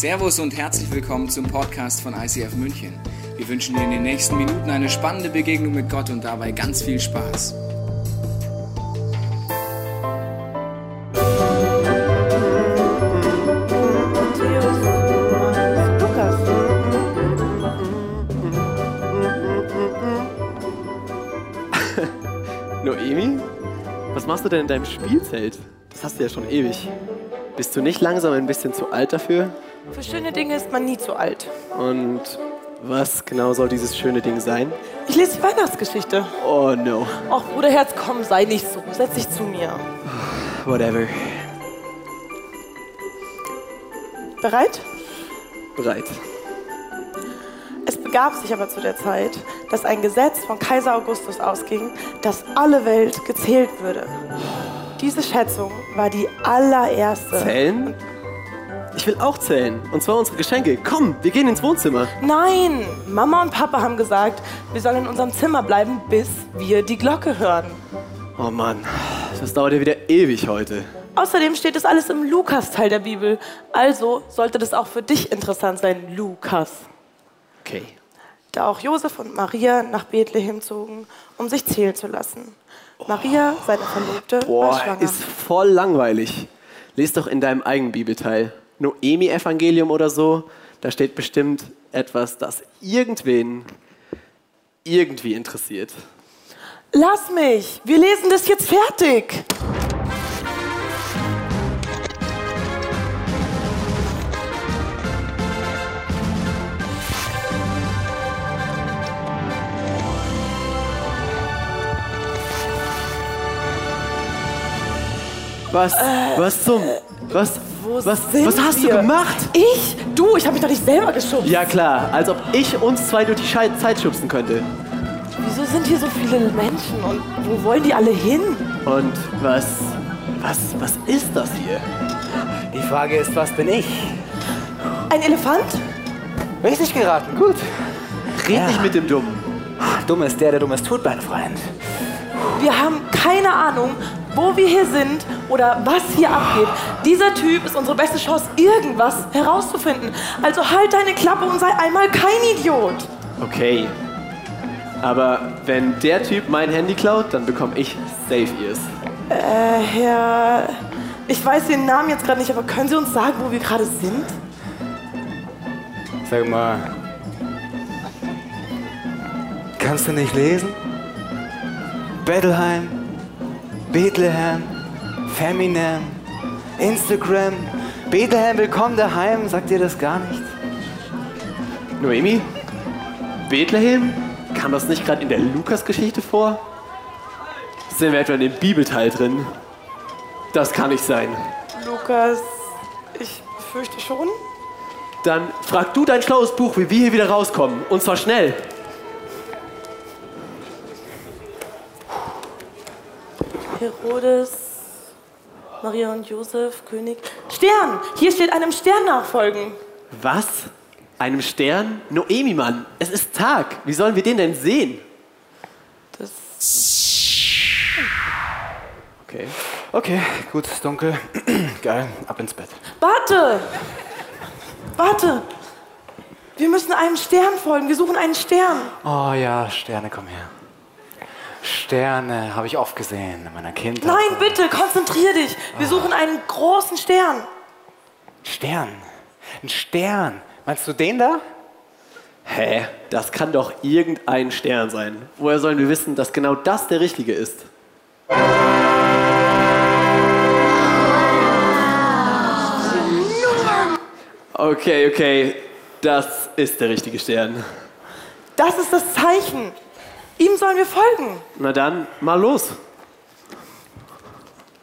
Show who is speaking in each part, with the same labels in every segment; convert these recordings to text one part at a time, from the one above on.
Speaker 1: Servus und herzlich willkommen zum Podcast von ICF München. Wir wünschen dir in den nächsten Minuten eine spannende Begegnung mit Gott und dabei ganz viel Spaß.
Speaker 2: Noemi? Was machst du denn in deinem Spielzelt? Das hast du ja schon ewig. Bist du nicht langsam ein bisschen zu alt dafür?
Speaker 3: Für schöne Dinge ist man nie zu alt.
Speaker 2: Und was genau soll dieses schöne Ding sein?
Speaker 3: Ich lese die Weihnachtsgeschichte.
Speaker 2: Oh no.
Speaker 3: Och, Bruderherz, komm, sei nicht so. Setz dich zu mir.
Speaker 2: Whatever.
Speaker 3: Bereit?
Speaker 2: Bereit.
Speaker 3: Es begab sich aber zu der Zeit, dass ein Gesetz von Kaiser Augustus ausging, dass alle Welt gezählt würde. Diese Schätzung war die allererste.
Speaker 2: Zählen? Ich will auch zählen. Und zwar unsere Geschenke. Komm, wir gehen ins Wohnzimmer.
Speaker 3: Nein, Mama und Papa haben gesagt, wir sollen in unserem Zimmer bleiben, bis wir die Glocke hören.
Speaker 2: Oh Mann, das dauert ja wieder ewig heute.
Speaker 3: Außerdem steht es alles im Lukas-Teil der Bibel. Also sollte das auch für dich interessant sein, Lukas.
Speaker 2: Okay.
Speaker 3: Da auch Josef und Maria nach Bethlehem zogen, um sich zählen zu lassen. Maria, seine Verlobte, war
Speaker 2: Boah,
Speaker 3: schwanger.
Speaker 2: ist voll langweilig. Lies doch in deinem eigenen Bibelteil. Noemi-Evangelium oder so. Da steht bestimmt etwas, das irgendwen irgendwie interessiert.
Speaker 3: Lass mich, wir lesen das jetzt fertig.
Speaker 2: Was? was zum? Was?
Speaker 3: Wo
Speaker 2: Was,
Speaker 3: sind
Speaker 2: was hast
Speaker 3: wir?
Speaker 2: du gemacht?
Speaker 3: Ich? Du, ich habe mich doch nicht selber geschubst.
Speaker 2: Ja klar, als ob ich uns zwei durch die Schei- Zeit schubsen könnte.
Speaker 3: Wieso sind hier so viele Menschen und wo wollen die alle hin?
Speaker 2: Und was? Was? Was ist das hier?
Speaker 4: Die Frage ist, was bin ich?
Speaker 3: Ein Elefant?
Speaker 4: Richtig geraten, gut.
Speaker 2: Red
Speaker 4: Ja.
Speaker 2: nicht mit dem Dummen.
Speaker 4: Dumm ist der, der Dummes tut, mein Freund.
Speaker 3: Wir haben keine Ahnung, wo wir hier sind oder was hier abgeht. Dieser Typ ist unsere beste Chance, irgendwas herauszufinden. Also halt deine Klappe und sei einmal kein Idiot.
Speaker 2: Okay. Aber wenn der Typ mein Handy klaut, dann bekomme ich Safe Ears.
Speaker 3: Äh, Herr. Ich weiß den Namen jetzt gerade nicht, aber können Sie uns sagen, wo wir gerade sind?
Speaker 4: Sag mal. Kannst du nicht lesen? Bettelheim, Bethlehem, Feminem, Instagram, Bethlehem, willkommen daheim. Sagt dir das gar nicht?
Speaker 2: Noemi? Bethlehem? Kam das nicht gerade in der Lukas-Geschichte vor? Sind wir etwa in dem Bibelteil drin? Das kann nicht sein.
Speaker 3: Lukas, ich fürchte schon.
Speaker 2: Dann frag du dein schlaues Buch, wie wir hier wieder rauskommen. Und zwar schnell.
Speaker 3: Herodes, Maria und Josef, König. Stern! Hier steht einem Stern nachfolgen.
Speaker 2: Was? Einem Stern? Noemi, Mann. Es ist Tag. Wie sollen wir den denn sehen?
Speaker 3: Das.
Speaker 2: Okay.
Speaker 4: Okay, gut, ist dunkel. Geil, ab ins Bett.
Speaker 3: Warte! Warte! Wir müssen einem Stern folgen. Wir suchen einen Stern.
Speaker 4: Oh ja, Sterne, komm her. Sterne habe ich oft gesehen in meiner Kindheit.
Speaker 3: Nein, bitte, konzentrier dich. Wir suchen einen großen Stern.
Speaker 4: Stern. Ein Stern. Meinst du den da?
Speaker 2: Hä? Das kann doch irgendein Stern sein. Woher sollen wir wissen, dass genau das der richtige ist? Okay, okay. Das ist der richtige Stern.
Speaker 3: Das ist das Zeichen. Ihm sollen wir folgen.
Speaker 2: Na dann, mal los.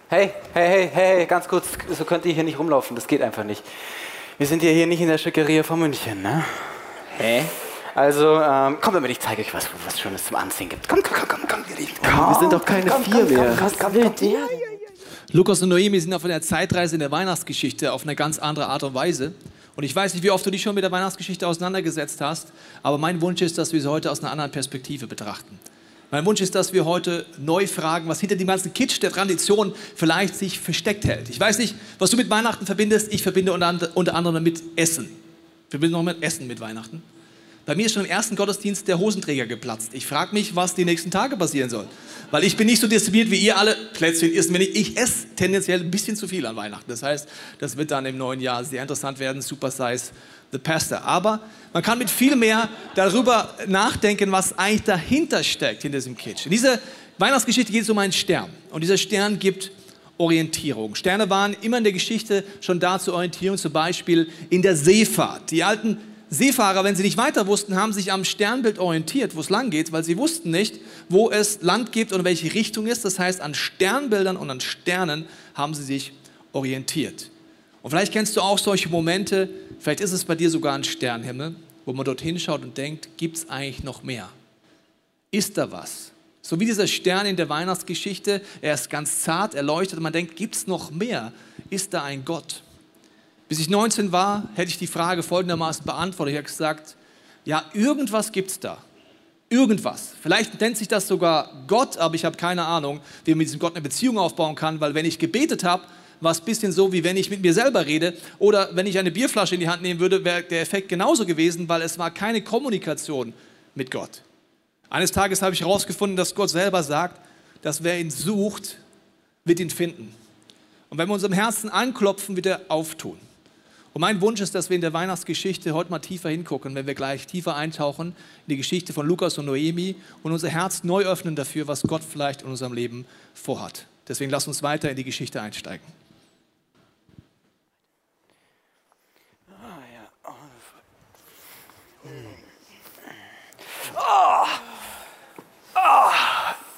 Speaker 4: Hey, hey, hey, hey, ganz kurz, so könnt ihr hier nicht rumlaufen, das geht einfach nicht. Wir sind ja hier nicht in der Schickeria von München, ne? Hä? Also, ähm, kommt damit, ich zeige euch was, was Schönes zum Anziehen gibt. Komm, komm, komm, komm, ihr Lieben. Komm,
Speaker 2: Wir sind doch keine vier mehr.
Speaker 4: komm, komm, komm, komm.
Speaker 5: Lukas und Noemi sind auf einer Zeitreise in der Weihnachtsgeschichte auf eine ganz andere Art und Weise. Und ich weiß nicht, wie oft du dich schon mit der Weihnachtsgeschichte auseinandergesetzt hast, aber mein Wunsch ist, dass wir sie heute aus einer anderen Perspektive betrachten. Mein Wunsch ist, dass wir heute neu fragen, was hinter dem ganzen Kitsch der Tradition vielleicht sich versteckt hält. Ich weiß nicht, was du mit Weihnachten verbindest. Ich verbinde unter, anderem mit Essen. Ich verbinde noch mit Essen mit Weihnachten. Bei mir ist schon im ersten Gottesdienst der Hosenträger geplatzt. Ich frage mich, was die nächsten Tage passieren soll. Weil ich bin nicht so diszipliniert wie ihr alle. Plätzchen essen wir nicht. Ich esse tendenziell ein bisschen zu viel an Weihnachten. Das heißt, das wird dann im neuen Jahr sehr interessant werden. Super Size the Pastor. Aber man kann mit viel mehr darüber nachdenken, was eigentlich dahinter steckt, in diesem Kitsch. In dieser Weihnachtsgeschichte geht es um einen Stern. Und dieser Stern gibt Orientierung. Sterne waren immer in der Geschichte schon da zur Orientierung, zum Beispiel in der Seefahrt. Die alten Seefahrer, wenn sie nicht weiter wussten, haben sich am Sternbild orientiert, wo es lang geht, weil sie wussten nicht, wo es Land gibt und welche Richtung ist. Das heißt, an Sternbildern und an Sternen haben sie sich orientiert. Und vielleicht kennst du auch solche Momente, vielleicht ist es bei dir sogar ein Sternhimmel, wo man dorthin schaut und denkt, gibt es eigentlich noch mehr? Ist da was? So wie dieser Stern in der Weihnachtsgeschichte, er ist ganz zart, erleuchtet und man denkt, gibt es noch mehr? Ist da ein Gott? Bis ich 19 war, hätte ich die Frage folgendermaßen beantwortet. Ich habe gesagt, ja, irgendwas gibt es da. Irgendwas. Vielleicht nennt sich das sogar Gott, aber ich habe keine Ahnung, wie man mit diesem Gott eine Beziehung aufbauen kann, weil wenn ich gebetet habe, war es ein bisschen so, wie wenn ich mit mir selber rede oder wenn ich eine Bierflasche in die Hand nehmen würde, wäre der Effekt genauso gewesen, weil es war keine Kommunikation mit Gott. Eines Tages habe ich herausgefunden, dass Gott selber sagt, dass wer ihn sucht, wird ihn finden. Und wenn wir unserem Herzen anklopfen, wird er auftun. Und mein Wunsch ist, dass wir in der Weihnachtsgeschichte heute mal tiefer hingucken, wenn wir gleich tiefer eintauchen in die Geschichte von Lukas und Noemi und unser Herz neu öffnen dafür, was Gott vielleicht in unserem Leben vorhat. Deswegen lass uns weiter in die Geschichte einsteigen.
Speaker 4: Oh,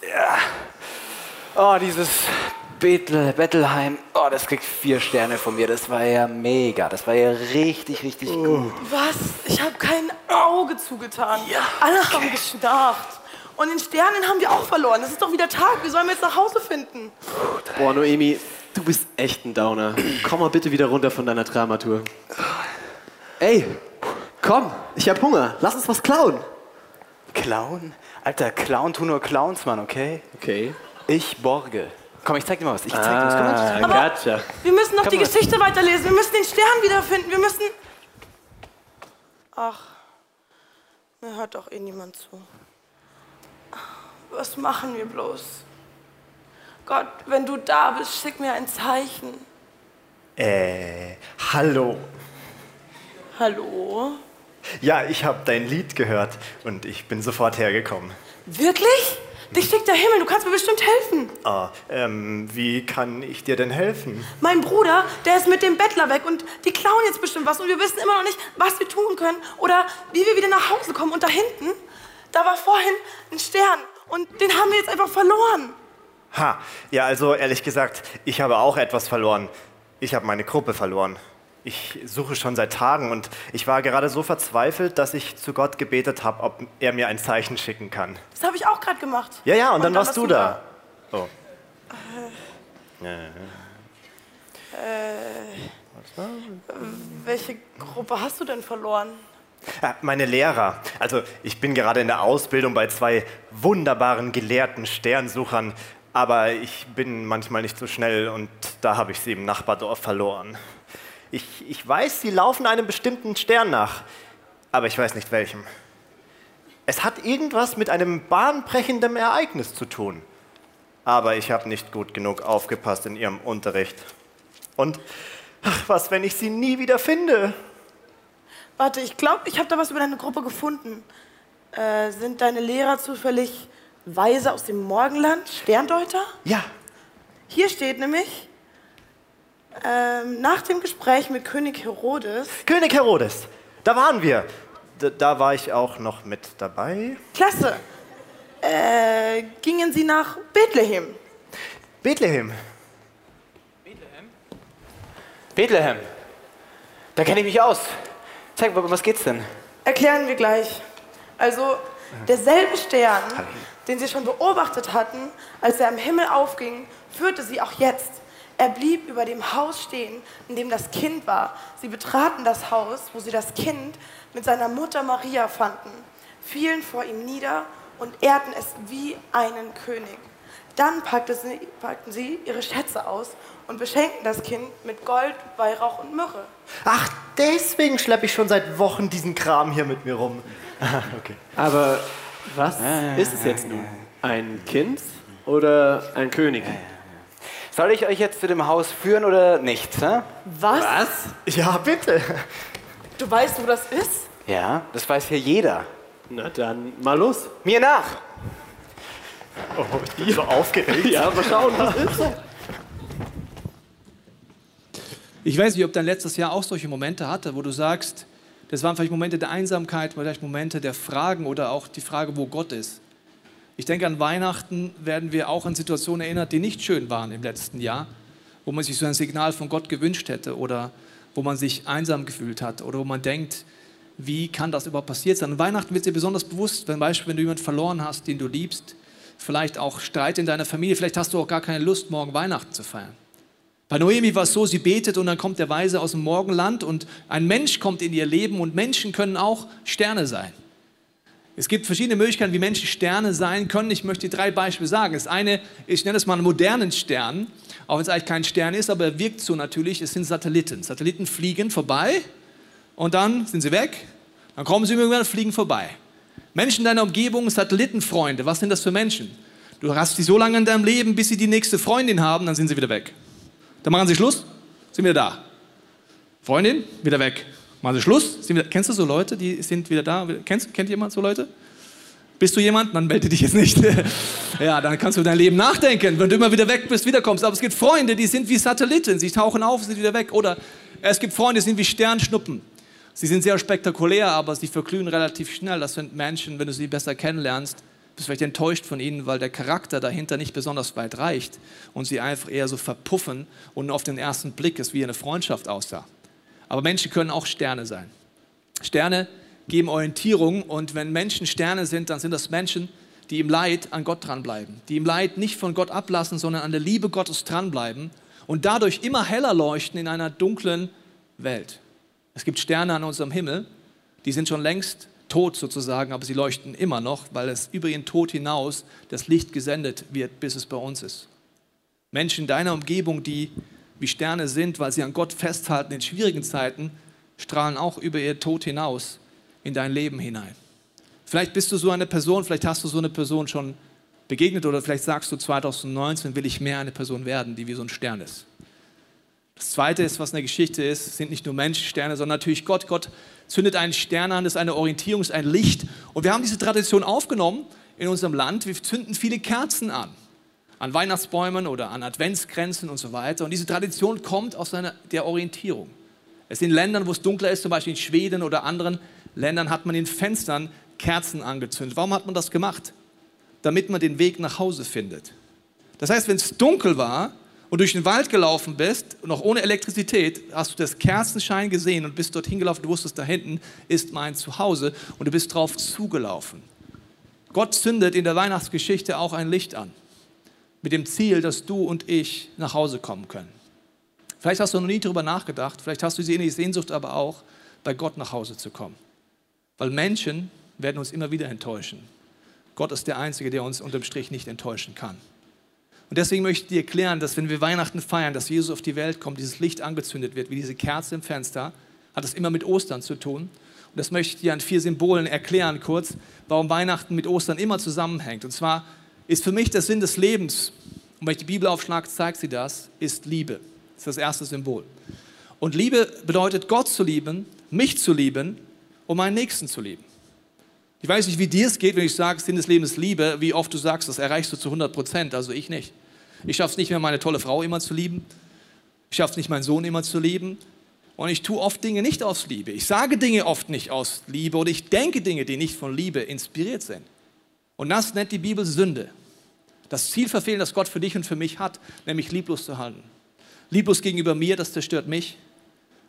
Speaker 4: ja. oh dieses Bethel, Bettelheim, oh, das kriegt vier Sterne von mir. Das war ja mega. Das war ja richtig, richtig oh. gut.
Speaker 3: Was? Ich habe kein Auge zugetan. Ja, Alle okay. haben geschnarcht. Und den Sternen haben wir auch verloren. Es ist doch wieder Tag. Wie sollen wir jetzt nach Hause finden?
Speaker 2: Boah, Noemi, du bist echt ein Downer. Komm mal bitte wieder runter von deiner Dramatur. Ey, komm, ich hab Hunger. Lass uns was klauen.
Speaker 4: Klauen? Alter, Clown tun nur Clowns, Mann, okay?
Speaker 2: Okay.
Speaker 4: Ich borge. Komm, ich zeig dir mal was. Ich zeig dir
Speaker 2: was. Komm, ah,
Speaker 3: gotcha. Wir müssen noch Komm die mal. Geschichte weiterlesen. Wir müssen den Stern wiederfinden. Wir müssen. Ach, mir hört doch eh niemand zu. Was machen wir bloß? Gott, wenn du da bist, schick mir ein Zeichen.
Speaker 6: Äh, hallo.
Speaker 3: Hallo?
Speaker 6: Ja, ich habe dein Lied gehört und ich bin sofort hergekommen.
Speaker 3: Wirklich? Dich schickt der Himmel, du kannst mir bestimmt helfen.
Speaker 6: Ah, ähm, wie kann ich dir denn helfen?
Speaker 3: Mein Bruder, der ist mit dem Bettler weg und die klauen jetzt bestimmt was und wir wissen immer noch nicht, was wir tun können oder wie wir wieder nach Hause kommen. Und da hinten, da war vorhin ein Stern und den haben wir jetzt einfach verloren.
Speaker 6: Ha, ja, also ehrlich gesagt, ich habe auch etwas verloren. Ich habe meine Gruppe verloren. Ich suche schon seit Tagen und ich war gerade so verzweifelt, dass ich zu Gott gebetet habe, ob er mir ein Zeichen schicken kann.
Speaker 3: Das habe ich auch gerade gemacht.
Speaker 6: Ja, ja, und, und dann, dann, warst du da. da. Oh.
Speaker 3: Äh, äh, welche Gruppe hast du denn verloren?
Speaker 6: Ja, meine Lehrer. Also ich bin gerade in der Ausbildung bei zwei wunderbaren gelehrten Sternsuchern, aber ich bin manchmal nicht so schnell und da habe ich sie im Nachbardorf verloren. Ich, ich weiß, sie laufen einem bestimmten Stern nach, aber ich weiß nicht welchem. Es hat irgendwas mit einem bahnbrechenden Ereignis zu tun. Aber ich habe nicht gut genug aufgepasst in ihrem Unterricht. Und ach, was, wenn ich sie nie wieder finde?
Speaker 3: Warte, ich glaube, ich habe da was über deine Gruppe gefunden. Äh, sind deine Lehrer zufällig Weise aus dem Morgenland, Sterndeuter?
Speaker 6: Ja.
Speaker 3: Hier steht nämlich, ähm, nach dem Gespräch mit König Herodes.
Speaker 6: König Herodes, da waren wir. D da war ich auch noch mit dabei.
Speaker 3: Klasse. Äh, gingen Sie nach Bethlehem?
Speaker 6: Bethlehem.
Speaker 4: Bethlehem? Bethlehem. Da kenne ich mich aus. Zeig, mal, was geht's denn?
Speaker 3: Erklären wir gleich. Also, derselbe Stern, den Sie schon beobachtet hatten, als er am Himmel aufging, führte Sie auch jetzt er blieb über dem Haus stehen, in dem das Kind war. Sie betraten das Haus, wo sie das Kind mit seiner Mutter Maria fanden, fielen vor ihm nieder und ehrten es wie einen König. Dann packte sie, packten sie ihre Schätze aus und beschenkten das Kind mit Gold, Weihrauch und Myrrhe.
Speaker 6: Ach, deswegen schleppe ich schon seit Wochen diesen Kram hier mit mir rum. okay.
Speaker 2: Aber was ist es jetzt nun? Ein Kind oder ein König?
Speaker 4: Soll ich euch jetzt zu dem Haus führen oder nicht? hä?
Speaker 3: Was?
Speaker 6: Ja, bitte.
Speaker 3: Du weißt, wo das ist?
Speaker 4: Ja, das weiß hier jeder.
Speaker 2: Na dann mal los.
Speaker 4: Mir nach!
Speaker 6: Oh, ich bin so aufgeregt.
Speaker 2: Ja, mal schauen, was ist.
Speaker 5: Ich weiß nicht, ob dein letztes Jahr auch solche Momente hatte, wo du sagst, das waren vielleicht Momente der Einsamkeit, vielleicht Momente der Fragen oder auch die Frage, wo Gott ist. Ich denke, an Weihnachten werden wir auch an Situationen erinnert, die nicht schön waren im letzten Jahr, wo man sich so ein Signal von Gott gewünscht hätte oder wo man sich einsam gefühlt hat oder wo man denkt, wie kann das überhaupt passiert sein? An Weihnachten wird dir besonders bewusst, wenn, Beispiel, wenn du jemanden verloren hast, den du liebst, vielleicht auch Streit in deiner Familie, vielleicht hast du auch gar keine Lust, morgen Weihnachten zu feiern. Bei Noemi war es so, sie betet und dann kommt der Weise aus dem Morgenland und ein Mensch kommt in ihr Leben und Menschen können auch Sterne sein. Es gibt verschiedene Möglichkeiten, wie Menschen Sterne sein können. Ich möchte drei Beispiele sagen. Das eine, ich nenne es mal einen modernen Stern, auch wenn es eigentlich kein Stern ist, aber er wirkt so natürlich. Es sind Satelliten. Satelliten fliegen vorbei und dann sind sie weg. Dann kommen sie irgendwann und fliegen vorbei. Menschen in deiner Umgebung, Satellitenfreunde, was sind das für Menschen? Du hast sie so lange in deinem Leben, bis sie die nächste Freundin haben, dann sind sie wieder weg. Dann machen sie Schluss, sind wieder da. Freundin, wieder weg. Machen sie Schluss, wieder, kennst du so Leute, die sind wieder da? Kennst, kennt jemand so Leute? Bist du jemand? Dann melde dich jetzt nicht. ja, dann kannst du dein Leben nachdenken. Wenn du immer wieder weg bist, wiederkommst. Aber es gibt Freunde, die sind wie Satelliten. Sie tauchen auf, sind wieder weg. Oder es gibt Freunde, die sind wie Sternschnuppen. Sie sind sehr spektakulär, aber sie verglühen relativ schnell. Das sind Menschen, wenn du sie besser kennenlernst, bist du vielleicht enttäuscht von ihnen, weil der Charakter dahinter nicht besonders weit reicht und sie einfach eher so verpuffen und auf den ersten Blick es wie eine Freundschaft aussah. Aber Menschen können auch Sterne sein. Sterne geben Orientierung und wenn Menschen Sterne sind, dann sind das Menschen, die im Leid an Gott dranbleiben, die im Leid nicht von Gott ablassen, sondern an der Liebe Gottes dranbleiben und dadurch immer heller leuchten in einer dunklen Welt. Es gibt Sterne an unserem Himmel, die sind schon längst tot sozusagen, aber sie leuchten immer noch, weil es über ihren Tod hinaus das Licht gesendet wird, bis es bei uns ist. Menschen in deiner Umgebung, die wie Sterne sind, weil sie an Gott festhalten in schwierigen Zeiten, strahlen auch über ihr Tod hinaus in dein Leben hinein. Vielleicht bist du so eine Person, vielleicht hast du so eine Person schon begegnet oder vielleicht sagst du 2019 will ich mehr eine Person werden, die wie so ein Stern ist. Das Zweite ist, was eine Geschichte ist, sind nicht nur Menschensterne, sondern natürlich Gott. Gott zündet einen Stern an, das ist eine Orientierung, ist ein Licht. Und wir haben diese Tradition aufgenommen in unserem Land. Wir zünden viele Kerzen an an Weihnachtsbäumen oder an Adventsgrenzen und so weiter. Und diese Tradition kommt aus einer, der Orientierung. Es sind Ländern, wo es dunkler ist, zum Beispiel in Schweden oder anderen Ländern, hat man in Fenstern Kerzen angezündet. Warum hat man das gemacht? Damit man den Weg nach Hause findet. Das heißt, wenn es dunkel war und durch den Wald gelaufen bist, noch ohne Elektrizität, hast du das Kerzenschein gesehen und bist dorthin gelaufen, du wusstest, da hinten ist mein Zuhause und du bist drauf zugelaufen. Gott zündet in der Weihnachtsgeschichte auch ein Licht an mit dem Ziel, dass du und ich nach Hause kommen können. Vielleicht hast du noch nie darüber nachgedacht, vielleicht hast du diese ähnliche Sehnsucht aber auch, bei Gott nach Hause zu kommen. Weil Menschen werden uns immer wieder enttäuschen. Gott ist der Einzige, der uns unterm Strich nicht enttäuschen kann. Und deswegen möchte ich dir erklären, dass wenn wir Weihnachten feiern, dass Jesus auf die Welt kommt, dieses Licht angezündet wird, wie diese Kerze im Fenster, hat das immer mit Ostern zu tun. Und das möchte ich dir an vier Symbolen erklären kurz, warum Weihnachten mit Ostern immer zusammenhängt. Und zwar ist für mich der Sinn des Lebens, und wenn ich die Bibel aufschlage, zeigt sie das, ist Liebe. Das ist das erste Symbol. Und Liebe bedeutet, Gott zu lieben, mich zu lieben und meinen Nächsten zu lieben. Ich weiß nicht, wie dir es geht, wenn ich sage, Sinn des Lebens Liebe, wie oft du sagst, das erreichst du zu 100 Prozent, also ich nicht. Ich schaffe es nicht mehr, meine tolle Frau immer zu lieben. Ich schaffe es nicht, meinen Sohn immer zu lieben. Und ich tue oft Dinge nicht aus Liebe. Ich sage Dinge oft nicht aus Liebe oder ich denke Dinge, die nicht von Liebe inspiriert sind. Und das nennt die Bibel Sünde das Ziel verfehlen, das Gott für dich und für mich hat, nämlich lieblos zu halten. Lieblos gegenüber mir, das zerstört mich.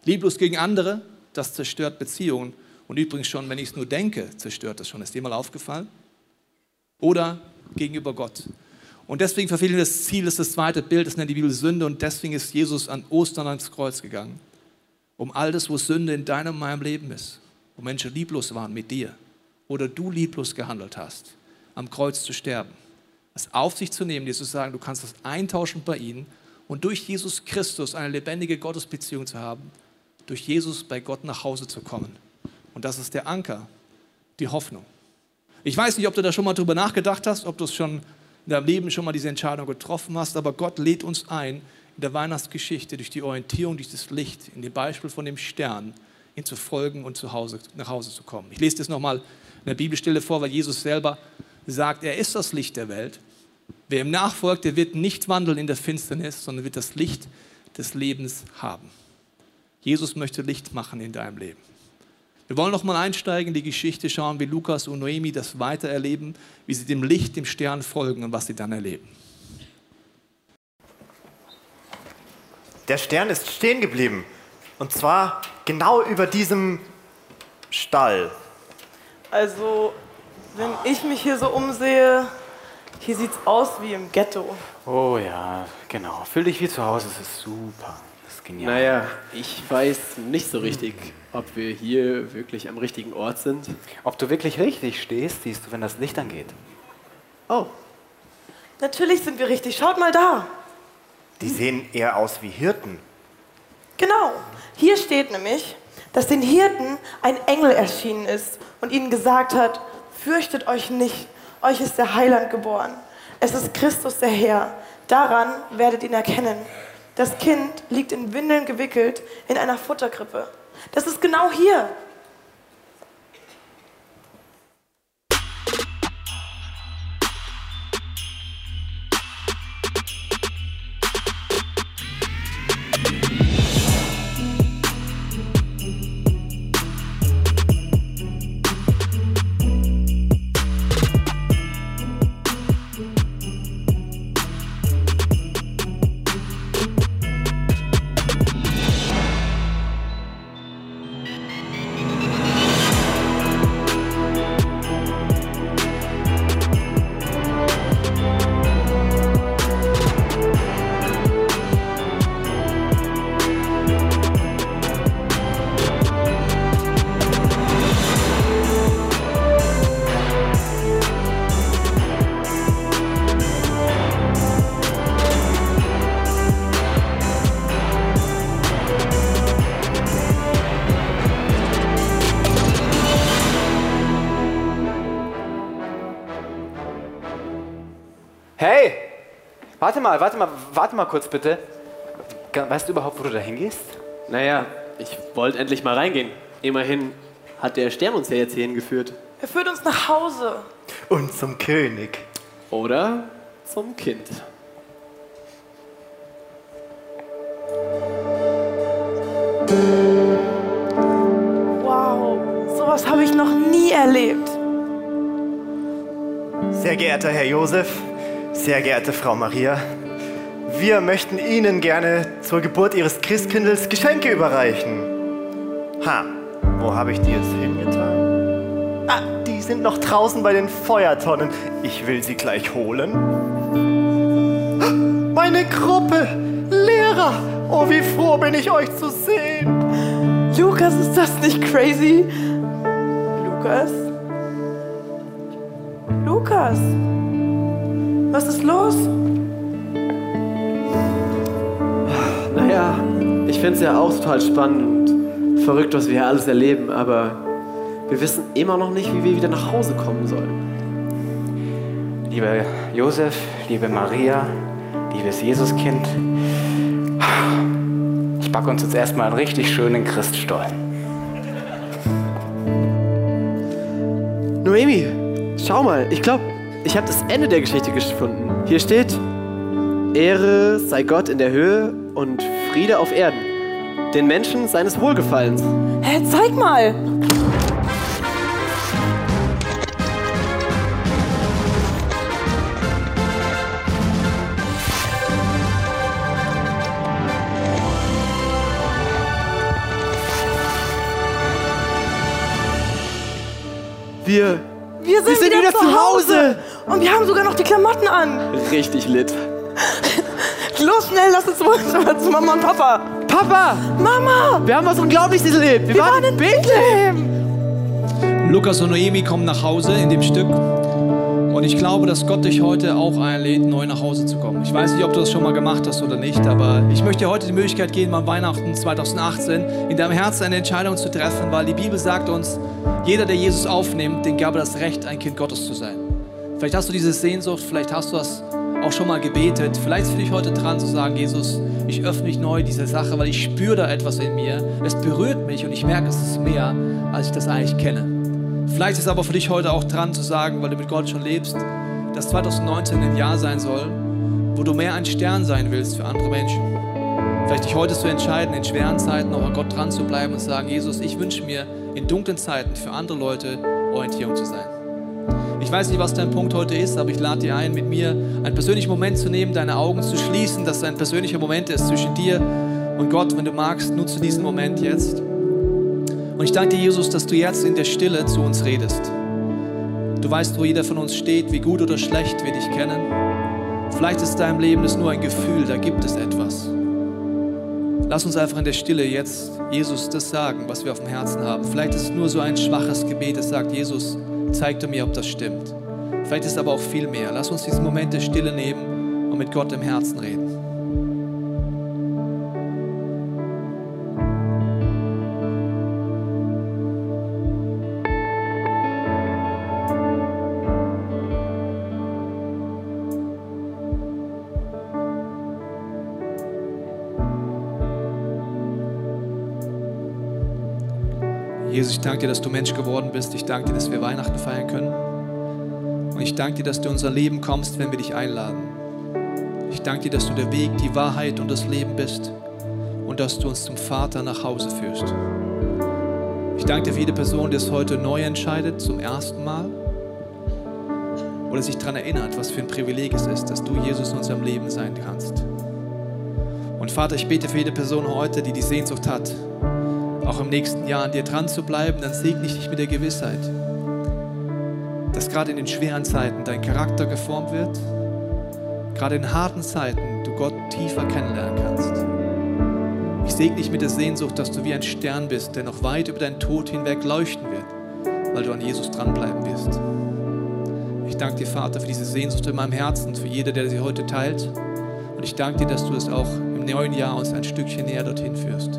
Speaker 5: Lieblos gegen andere, das zerstört Beziehungen. Und übrigens schon, wenn ich es nur denke, zerstört das schon. Ist dir mal aufgefallen? Oder gegenüber Gott. Und deswegen verfehlen wir das Ziel, das ist das zweite Bild, das nennt die Bibel Sünde. Und deswegen ist Jesus an Ostern ans Kreuz gegangen. Um all das, wo Sünde in deinem und meinem Leben ist. Wo Menschen lieblos waren mit dir. Oder du lieblos gehandelt hast am Kreuz zu sterben. Es auf sich zu nehmen, dir zu sagen, du kannst das eintauschen bei ihnen und durch Jesus Christus eine lebendige Gottesbeziehung zu haben, durch Jesus bei Gott nach Hause zu kommen. Und das ist der Anker, die Hoffnung. Ich weiß nicht, ob du da schon mal drüber nachgedacht hast, ob du es schon in deinem Leben schon mal diese Entscheidung getroffen hast, aber Gott lädt uns ein, in der Weihnachtsgeschichte durch die Orientierung, durch das Licht, in dem Beispiel von dem Stern, ihn zu folgen und zu Hause, nach Hause zu kommen. Ich lese das nochmal in der Bibelstelle vor, weil Jesus selber sagt, er ist das Licht der Welt. Wer ihm nachfolgt, der wird nicht wandeln in der Finsternis, sondern wird das Licht des Lebens haben. Jesus möchte Licht machen in deinem Leben. Wir wollen noch mal einsteigen in die Geschichte, schauen, wie Lukas und Noemi das weiter erleben, wie sie dem Licht, dem Stern folgen und was sie dann erleben.
Speaker 6: Der Stern ist stehen geblieben. Und zwar genau über diesem Stall.
Speaker 3: Also, wenn ich mich hier so umsehe, hier sieht's aus wie im Ghetto.
Speaker 4: Oh ja, genau. Fühl dich wie zu Hause, das ist super. Das ist genial.
Speaker 2: Naja, ich weiß nicht so richtig, ob wir hier wirklich am richtigen Ort sind.
Speaker 4: Ob du wirklich richtig stehst, siehst du, wenn das Licht angeht.
Speaker 2: Oh,
Speaker 3: Natürlich sind wir richtig. Schaut mal da.
Speaker 6: Die sehen eher aus wie Hirten.
Speaker 3: Genau. Hier steht nämlich, dass den Hirten ein Engel erschienen ist und ihnen gesagt hat, fürchtet euch nicht, euch ist der Heiland geboren. Es ist Christus der Herr. Daran werdet ihn erkennen. Das Kind liegt in Windeln gewickelt in einer Futterkrippe. Das ist genau hier.
Speaker 4: Warte mal, warte mal, warte mal kurz bitte. Weißt du überhaupt, wo du da hingehst?
Speaker 2: naja, ich wollte endlich mal reingehen. Immerhin hat der Stern uns ja jetzt hierhin geführt.
Speaker 3: Er führt uns nach Hause.
Speaker 6: Und zum König.
Speaker 2: Oder zum Kind.
Speaker 3: Wow, sowas habe ich noch nie erlebt.
Speaker 6: Sehr geehrter Herr Josef, sehr geehrte Frau Maria, wir möchten Ihnen gerne zur Geburt Ihres Christkindels Geschenke überreichen. Ha, wo habe ich die jetzt hingetan? Ah, die sind noch draußen bei den Feuertonnen. Ich will sie gleich holen. Meine Gruppe! Lehrer! Oh, wie froh bin ich, euch zu sehen!
Speaker 3: Lukas, ist das nicht crazy? Lukas? Lukas? Was ist los?
Speaker 2: Naja, ich finde es ja auch total spannend und verrückt, was wir hier alles erleben, aber wir wissen immer noch nicht, wie wir wieder nach Hause kommen sollen.
Speaker 4: Lieber Josef, liebe Maria, liebes Jesuskind, ich backe uns jetzt erstmal einen richtig schönen Christstollen.
Speaker 2: Noemi, schau mal, ich glaube, ich habe das Ende der Geschichte gefunden. Hier steht, Ehre sei Gott in der Höhe und Friede auf Erden, den Menschen seines Wohlgefallens.
Speaker 3: Hä, zeig mal!
Speaker 2: Wir
Speaker 3: Wir sind,
Speaker 2: sind wieder zu Hause.
Speaker 3: Und wir haben sogar noch die Klamotten an.
Speaker 2: richtig lit.
Speaker 3: Los, schnell, lass uns wohl zu Mama und Papa.
Speaker 2: Papa,
Speaker 3: Mama!
Speaker 2: wir haben was Unglaubliches erlebt. Wir,
Speaker 3: Wir
Speaker 2: waren
Speaker 3: waren in
Speaker 2: Bethlehem.
Speaker 3: Bethlehem!
Speaker 5: Lukas und Noemi kommen nach Hause in dem Stück. Und ich glaube, dass Gott dich heute auch einlädt, neu nach Hause zu kommen. Ich weiß nicht, ob du das schon mal gemacht hast oder nicht, aber ich möchte dir heute die Möglichkeit geben, am Weihnachten 2018 in deinem Herzen eine Entscheidung zu treffen, weil die Bibel sagt uns, jeder, der Jesus aufnimmt, den gab er das Recht, ein Kind Gottes zu sein. Vielleicht hast du diese Sehnsucht, vielleicht hast du das auch schon mal gebetet. Vielleicht ist dich heute dran zu sagen, Jesus, ich öffne mich neu dieser Sache, weil ich spüre da etwas in mir. Es berührt mich und ich merke, es ist mehr, als ich das eigentlich kenne. Vielleicht ist es aber für dich heute auch dran zu sagen, weil du mit Gott schon lebst, dass 2019 ein Jahr sein soll, wo du mehr ein Stern sein willst für andere Menschen. Vielleicht dich heute zu entscheiden, in schweren Zeiten auch an Gott dran zu bleiben und zu sagen, Jesus, ich wünsche mir in dunklen Zeiten für andere Leute Orientierung zu sein. Ich weiß nicht, was dein Punkt heute ist, aber ich lade dir ein, mit mir einen persönlichen Moment zu nehmen, deine Augen zu schließen, dass es ein persönlicher Moment ist zwischen dir und Gott. Wenn du magst, nutze diesen Moment jetzt. Und ich danke dir, Jesus, dass du jetzt in der Stille zu uns redest. Du weißt, wo jeder von uns steht, wie gut oder schlecht wir dich kennen. Vielleicht ist deinem Leben das nur ein Gefühl, da gibt es etwas. Lass uns einfach in der Stille jetzt Jesus das sagen, was wir auf dem Herzen haben. Vielleicht ist es nur so ein schwaches Gebet, das sagt, Jesus, zeig du mir, ob das stimmt. Vielleicht ist es aber auch viel mehr. Lass uns diesen Moment der Stille nehmen und mit Gott im Herzen reden. Jesus, ich danke dir, dass du Mensch geworden bist. Ich danke dir, dass wir Weihnachten feiern können. Und ich danke dir, dass du in unser Leben kommst, wenn wir dich einladen. Ich danke dir, dass du der Weg, die Wahrheit und das Leben bist und dass du uns zum Vater nach Hause führst. Ich danke dir für jede Person, die es heute neu entscheidet, zum ersten Mal oder sich daran erinnert, was für ein Privileg es ist, dass du Jesus in unserem Leben sein kannst. Und Vater, ich bete für jede Person heute, die die Sehnsucht hat, auch im nächsten Jahr an dir dran zu bleiben, dann segne ich dich mit der Gewissheit, dass gerade in den schweren Zeiten dein Charakter geformt wird, gerade in harten Zeiten du Gott tiefer kennenlernen kannst. Ich segne dich mit der Sehnsucht, dass du wie ein Stern bist, der noch weit über deinen Tod hinweg leuchten wird, weil du an Jesus dranbleiben wirst. Ich danke dir, Vater, für diese Sehnsucht in meinem Herzen, für jeder, der sie heute teilt. Und ich danke dir, dass du es auch im neuen Jahr uns ein Stückchen näher dorthin führst.